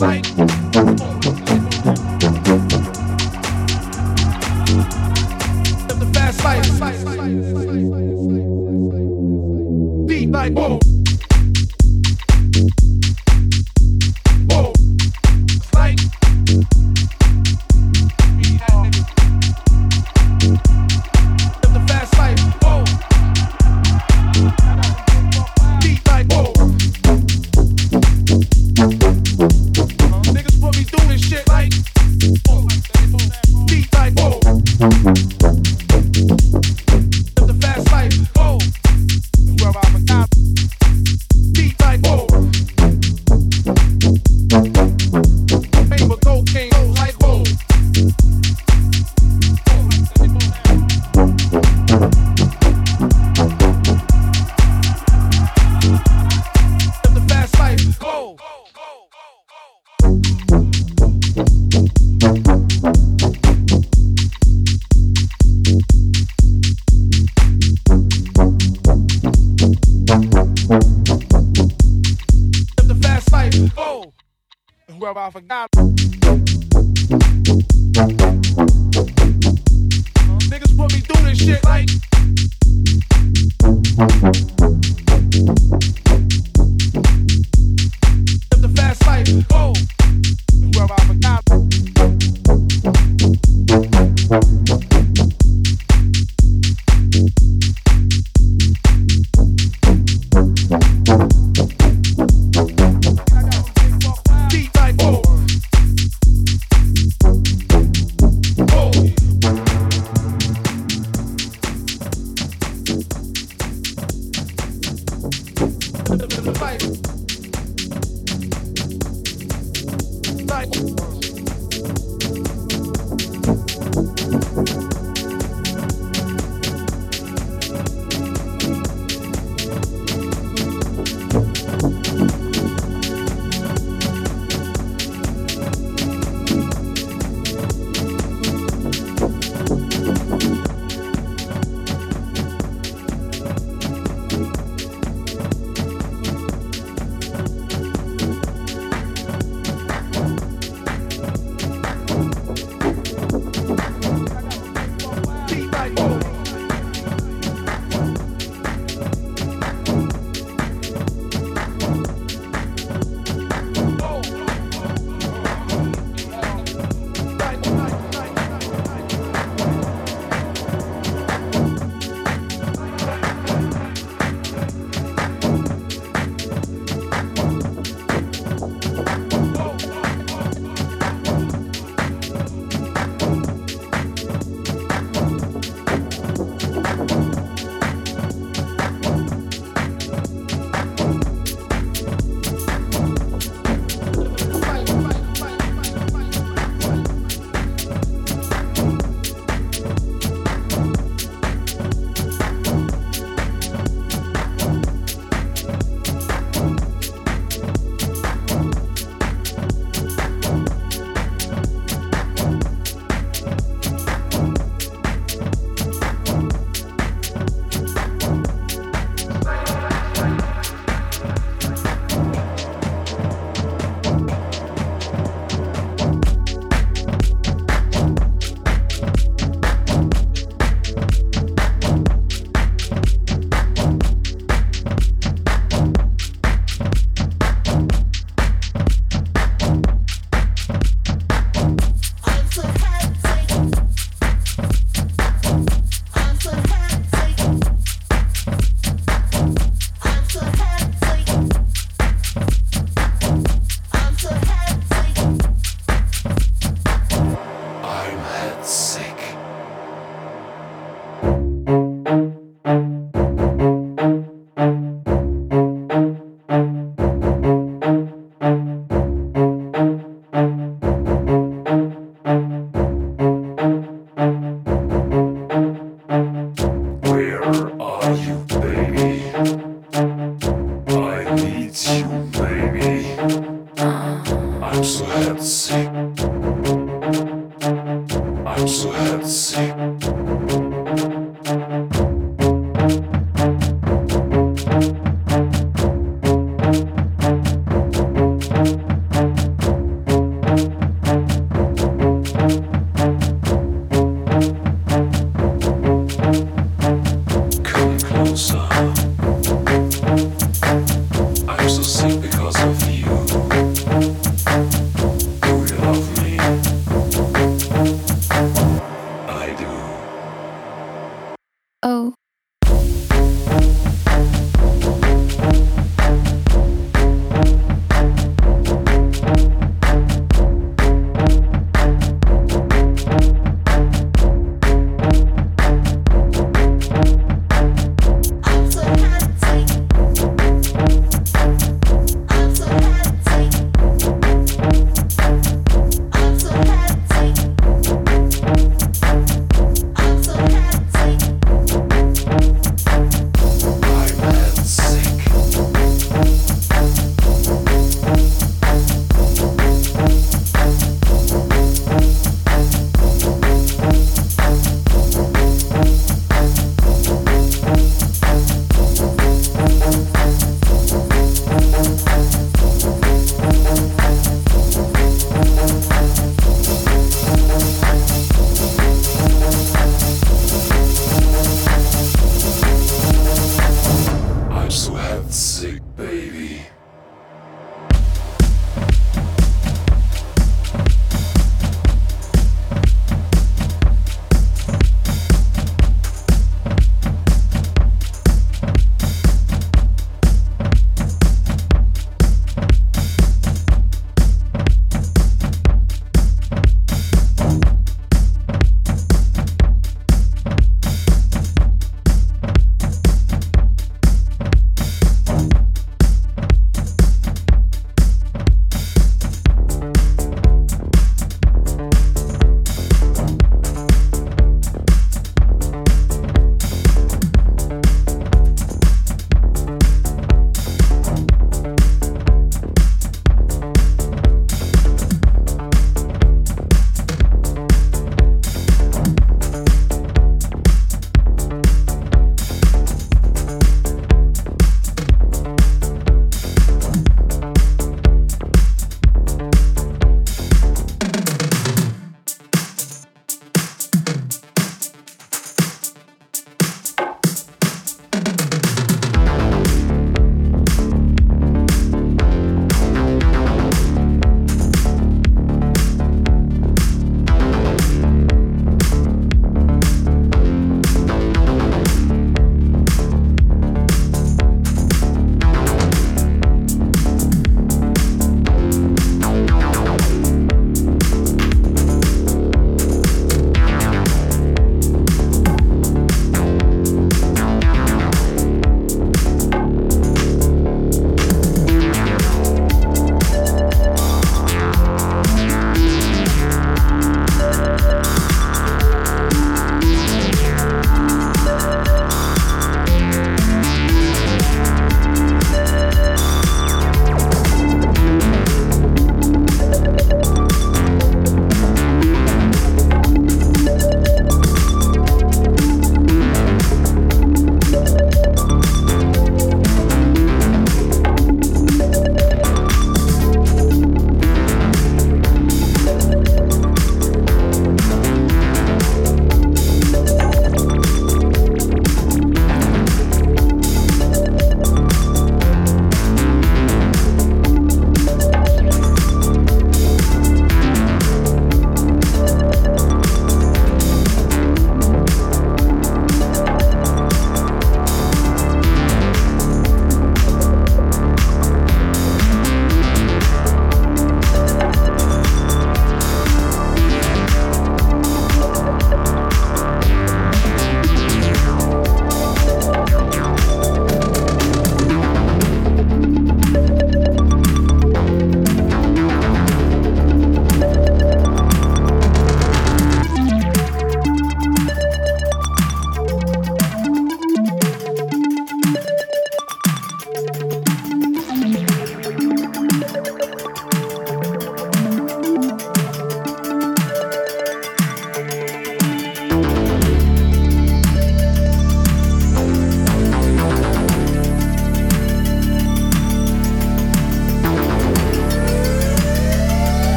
Right.